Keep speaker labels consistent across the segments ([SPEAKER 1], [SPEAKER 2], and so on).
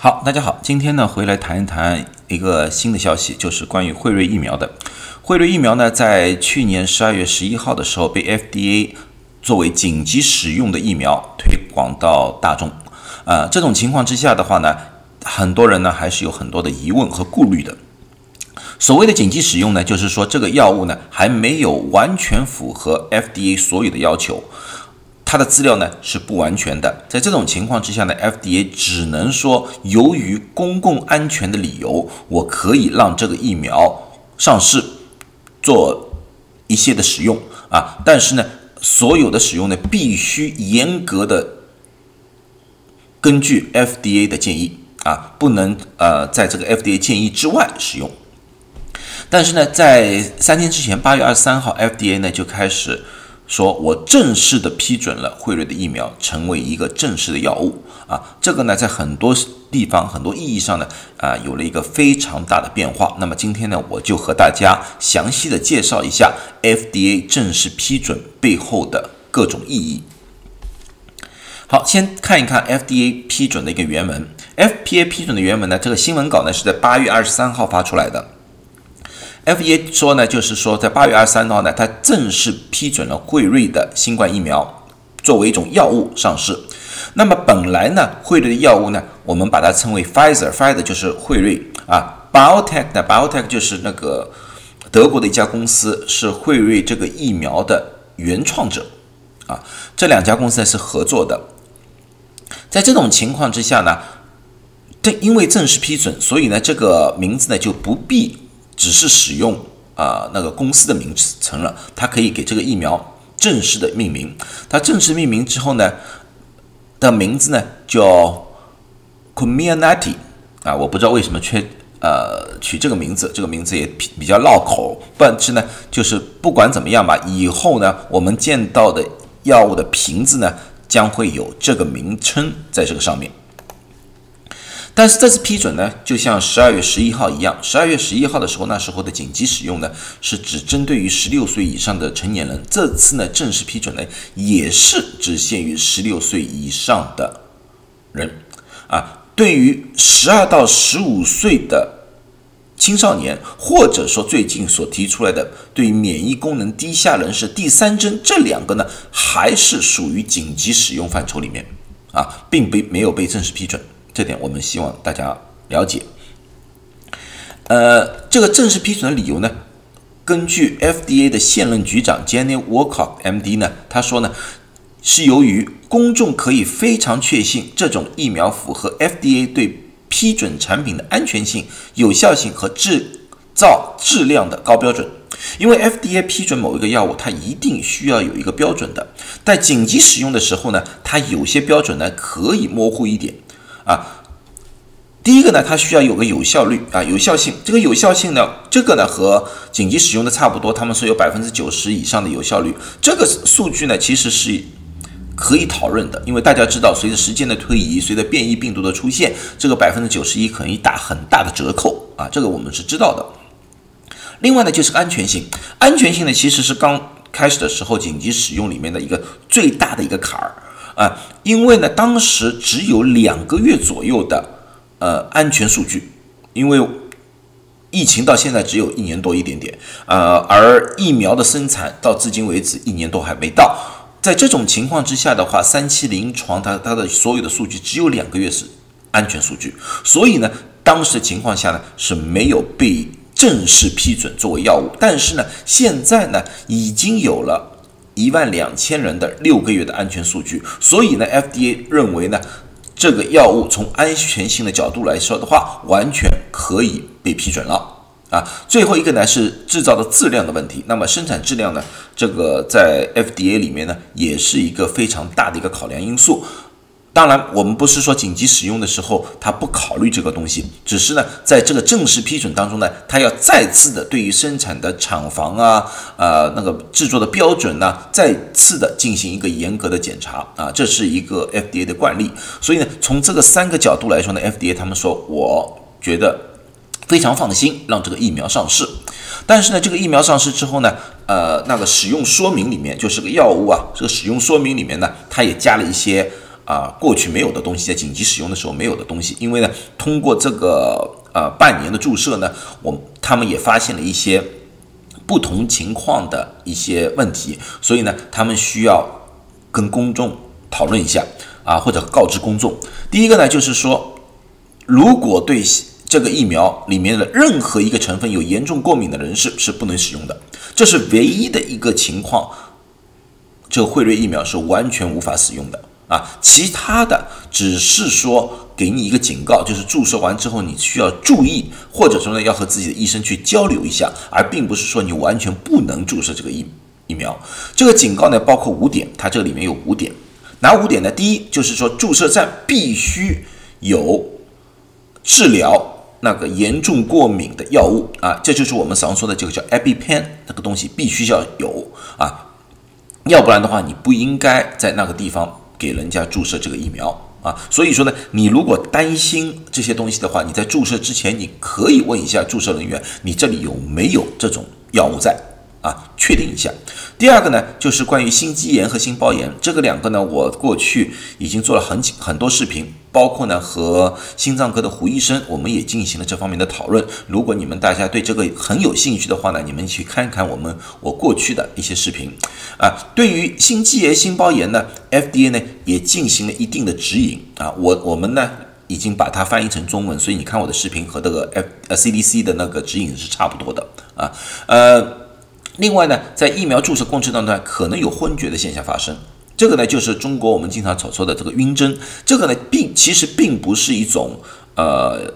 [SPEAKER 1] 好，大家好，今天呢回来谈一谈一个新的消息，就是关于辉瑞疫苗的。辉瑞疫苗呢，在去年十二月十一号的时候被 FDA 作为紧急使用的疫苗推广到大众。啊，这种情况之下的话呢，很多人呢还是有很多的疑问和顾虑的。所谓的紧急使用呢，就是说这个药物呢还没有完全符合 FDA 所有的要求。它的资料呢是不完全的，在这种情况之下呢，FDA 只能说由于公共安全的理由，我可以让这个疫苗上市做一些的使用啊，但是呢，所有的使用呢必须严格的根据 FDA 的建议啊，不能呃在这个 FDA 建议之外使用。但是呢，在三天之前，八月二十三号，FDA 呢就开始。说我正式的批准了辉瑞的疫苗成为一个正式的药物啊，这个呢在很多地方很多意义上呢啊有了一个非常大的变化。那么今天呢我就和大家详细的介绍一下 FDA 正式批准背后的各种意义。好，先看一看 FDA 批准的一个原文。FDA 批准的原文呢，这个新闻稿呢是在八月二十三号发出来的。FDA 说呢，就是说，在八月二十三号呢，它正式批准了辉瑞的新冠疫苗作为一种药物上市。那么本来呢，辉瑞的药物呢，我们把它称为 Pfizer，Pfizer 就是辉瑞啊，BioTech 呢，BioTech 就是那个德国的一家公司，是辉瑞这个疫苗的原创者啊。这两家公司呢是合作的。在这种情况之下呢，正因为正式批准，所以呢，这个名字呢就不必。只是使用啊那个公司的名称了，它可以给这个疫苗正式的命名。它正式命名之后呢，的名字呢叫 Comirnaty 啊，我不知道为什么缺呃取这个名字，这个名字也比较绕口。但是呢，就是不管怎么样吧，以后呢我们见到的药物的瓶子呢将会有这个名称在这个上面。但是这次批准呢，就像十二月十一号一样，十二月十一号的时候，那时候的紧急使用呢，是只针对于十六岁以上的成年人。这次呢，正式批准呢，也是只限于十六岁以上的人。啊，对于十二到十五岁的青少年，或者说最近所提出来的对免疫功能低下人士第三针，这两个呢，还是属于紧急使用范畴里面啊，并被没有被正式批准。这点我们希望大家了解。呃，这个正式批准的理由呢，根据 FDA 的现任局长 Jenny Walker MD 呢，他说呢，是由于公众可以非常确信这种疫苗符合 FDA 对批准产品的安全性、有效性和制造质量的高标准。因为 FDA 批准某一个药物，它一定需要有一个标准的。在紧急使用的时候呢，它有些标准呢可以模糊一点。第一个呢，它需要有个有效率啊，有效性。这个有效性呢，这个呢和紧急使用的差不多，他们说有百分之九十以上的有效率。这个数据呢，其实是可以讨论的，因为大家知道，随着时间的推移，随着变异病毒的出现，这个百分之九十一可能打很大的折扣啊，这个我们是知道的。另外呢，就是安全性，安全性呢其实是刚开始的时候紧急使用里面的一个最大的一个坎儿。啊，因为呢，当时只有两个月左右的呃安全数据，因为疫情到现在只有一年多一点点，呃，而疫苗的生产到至今为止一年多还没到，在这种情况之下的话，三期临床它它的所有的数据只有两个月是安全数据，所以呢，当时的情况下呢是没有被正式批准作为药物，但是呢，现在呢已经有了。一万两千人的六个月的安全数据，所以呢，FDA 认为呢，这个药物从安全性的角度来说的话，完全可以被批准了啊。最后一个呢是制造的质量的问题，那么生产质量呢，这个在 FDA 里面呢也是一个非常大的一个考量因素。当然，我们不是说紧急使用的时候他不考虑这个东西，只是呢，在这个正式批准当中呢，他要再次的对于生产的厂房啊，呃，那个制作的标准呢，再次的进行一个严格的检查啊，这是一个 FDA 的惯例。所以呢，从这个三个角度来说呢，FDA 他们说，我觉得非常放心让这个疫苗上市。但是呢，这个疫苗上市之后呢，呃，那个使用说明里面就是个药物啊，这个使用说明里面呢，它也加了一些。啊过去没有的东西，在紧急使用的时候没有的东西。因为呢，通过这个呃半年的注射呢，我他们也发现了一些不同情况的一些问题，所以呢，他们需要跟公众讨论一下啊，或者告知公众。第一个呢，就是说，如果对这个疫苗里面的任何一个成分有严重过敏的人士是不能使用的，这是唯一的一个情况。这个辉瑞疫苗是完全无法使用的啊，其他的只是说给你一个警告，就是注射完之后你需要注意，或者说呢要和自己的医生去交流一下，而并不是说你完全不能注射这个疫疫苗。这个警告呢包括五点，它这里面有五点，哪五点呢？第一就是说注射站必须有治疗。那个严重过敏的药物啊，这就是我们常说的这个叫 EpiPen 这个东西必须要有啊，要不然的话你不应该在那个地方给人家注射这个疫苗啊。所以说呢，你如果担心这些东西的话，你在注射之前你可以问一下注射人员，你这里有没有这种药物在。啊，确定一下。第二个呢，就是关于心肌炎和心包炎这个两个呢，我过去已经做了很很多视频，包括呢和心脏科的胡医生，我们也进行了这方面的讨论。如果你们大家对这个很有兴趣的话呢，你们去看看我们我过去的一些视频。啊，对于心肌炎、心包炎呢，FDA 呢也进行了一定的指引啊。我我们呢已经把它翻译成中文，所以你看我的视频和这个 F 呃 CDC 的那个指引是差不多的啊，呃。另外呢，在疫苗注射过程当中，可能有昏厥的现象发生。这个呢，就是中国我们经常所说的这个晕针。这个呢，并其实并不是一种呃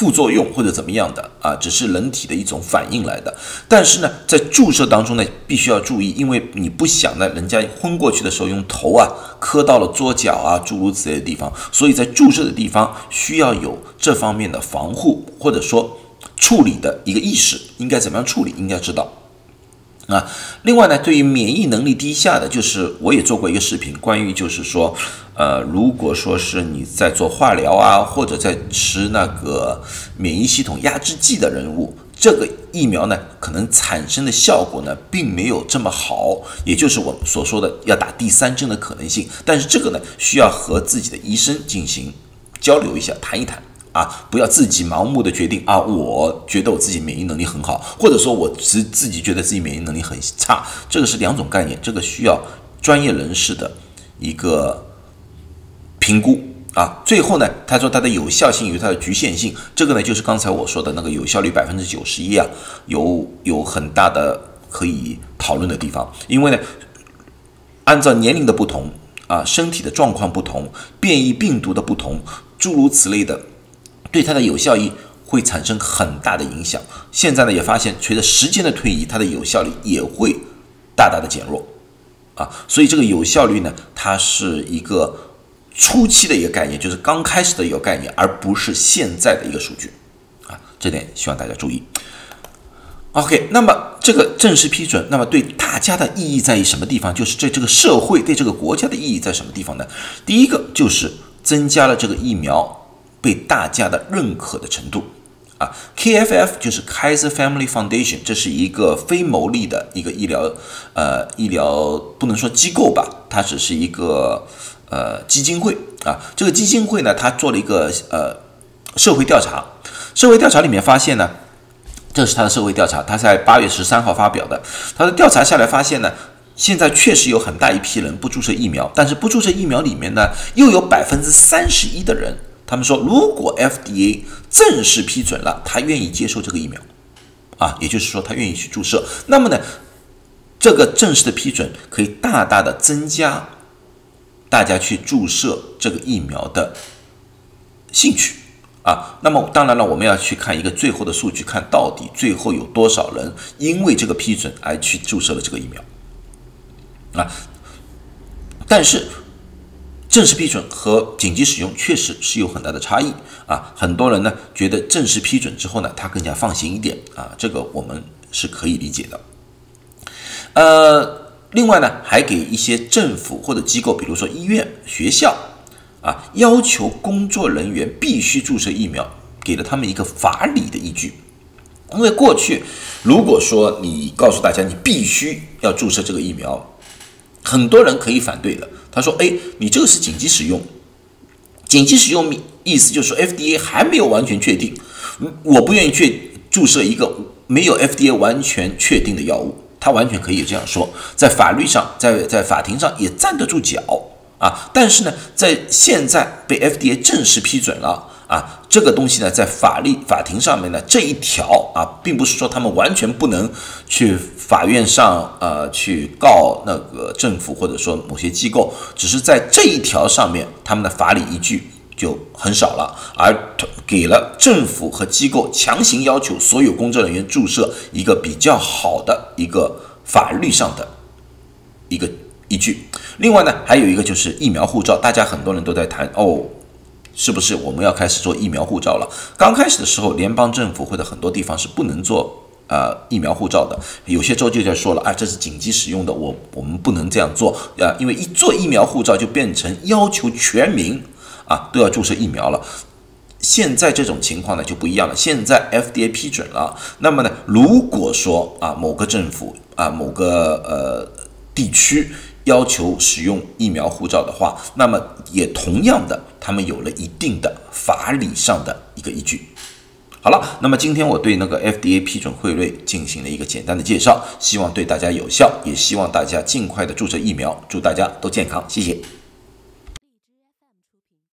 [SPEAKER 1] 副作用或者怎么样的啊，只是人体的一种反应来的。但是呢，在注射当中呢，必须要注意，因为你不想呢，人家昏过去的时候用头啊磕到了桌角啊，诸如此类的地方，所以在注射的地方需要有这方面的防护或者说处理的一个意识，应该怎么样处理，应该知道。啊，另外呢，对于免疫能力低下的，就是我也做过一个视频，关于就是说，呃，如果说是你在做化疗啊，或者在吃那个免疫系统压制剂的人物，这个疫苗呢，可能产生的效果呢，并没有这么好，也就是我所说的要打第三针的可能性。但是这个呢，需要和自己的医生进行交流一下，谈一谈。啊，不要自己盲目的决定啊！我觉得我自己免疫能力很好，或者说我自自己觉得自己免疫能力很差，这个是两种概念，这个需要专业人士的一个评估啊。最后呢，他说它的有效性与它的局限性，这个呢就是刚才我说的那个有效率百分之九十一啊，有有很大的可以讨论的地方，因为呢，按照年龄的不同啊，身体的状况不同，变异病毒的不同，诸如此类的。对它的有效益会产生很大的影响。现在呢，也发现随着时间的推移，它的有效率也会大大的减弱，啊，所以这个有效率呢，它是一个初期的一个概念，就是刚开始的一个概念，而不是现在的一个数据，啊，这点希望大家注意。OK，那么这个正式批准，那么对大家的意义在于什么地方？就是对这个社会、对这个国家的意义在什么地方呢？第一个就是增加了这个疫苗。被大家的认可的程度啊，KFF 就是 Kaiser Family Foundation，这是一个非牟利的一个医疗呃医疗不能说机构吧，它只是一个呃基金会啊。这个基金会呢，它做了一个呃社会调查，社会调查里面发现呢，这是它的社会调查，它在八月十三号发表的。它的调查下来发现呢，现在确实有很大一批人不注射疫苗，但是不注射疫苗里面呢，又有百分之三十一的人。他们说，如果 FDA 正式批准了，他愿意接受这个疫苗，啊，也就是说他愿意去注射。那么呢，这个正式的批准可以大大的增加大家去注射这个疫苗的兴趣啊。那么当然了，我们要去看一个最后的数据，看到底最后有多少人因为这个批准而去注射了这个疫苗啊。但是。正式批准和紧急使用确实是有很大的差异啊！很多人呢觉得正式批准之后呢，他更加放心一点啊，这个我们是可以理解的。呃，另外呢，还给一些政府或者机构，比如说医院、学校啊，要求工作人员必须注射疫苗，给了他们一个法理的依据。因为过去如果说你告诉大家你必须要注射这个疫苗，很多人可以反对的。他说：“哎，你这个是紧急使用，紧急使用意思就是说 FDA 还没有完全确定，我不愿意去注射一个没有 FDA 完全确定的药物。”他完全可以这样说，在法律上，在在法庭上也站得住脚啊。但是呢，在现在被 FDA 正式批准了啊，这个东西呢，在法律法庭上面呢，这一条啊，并不是说他们完全不能去法院上呃去告那个政府或者说某些机构，只是在这一条上面，他们的法理依据就很少了，而给了政府和机构强行要求所有工作人员注射一个比较好的。一个法律上的一个依据，另外呢，还有一个就是疫苗护照，大家很多人都在谈哦，是不是我们要开始做疫苗护照了？刚开始的时候，联邦政府或者很多地方是不能做呃疫苗护照的，有些州就在说了，啊，这是紧急使用的，我我们不能这样做啊，因为一做疫苗护照就变成要求全民啊都要注射疫苗了。现在这种情况呢就不一样了。现在 FDA 批准了，那么呢，如果说啊某个政府啊某个呃地区要求使用疫苗护照的话，那么也同样的，他们有了一定的法理上的一个依据。好了，那么今天我对那个 FDA 批准汇瑞进行了一个简单的介绍，希望对大家有效，也希望大家尽快的注射疫苗，祝大家都健康，谢谢。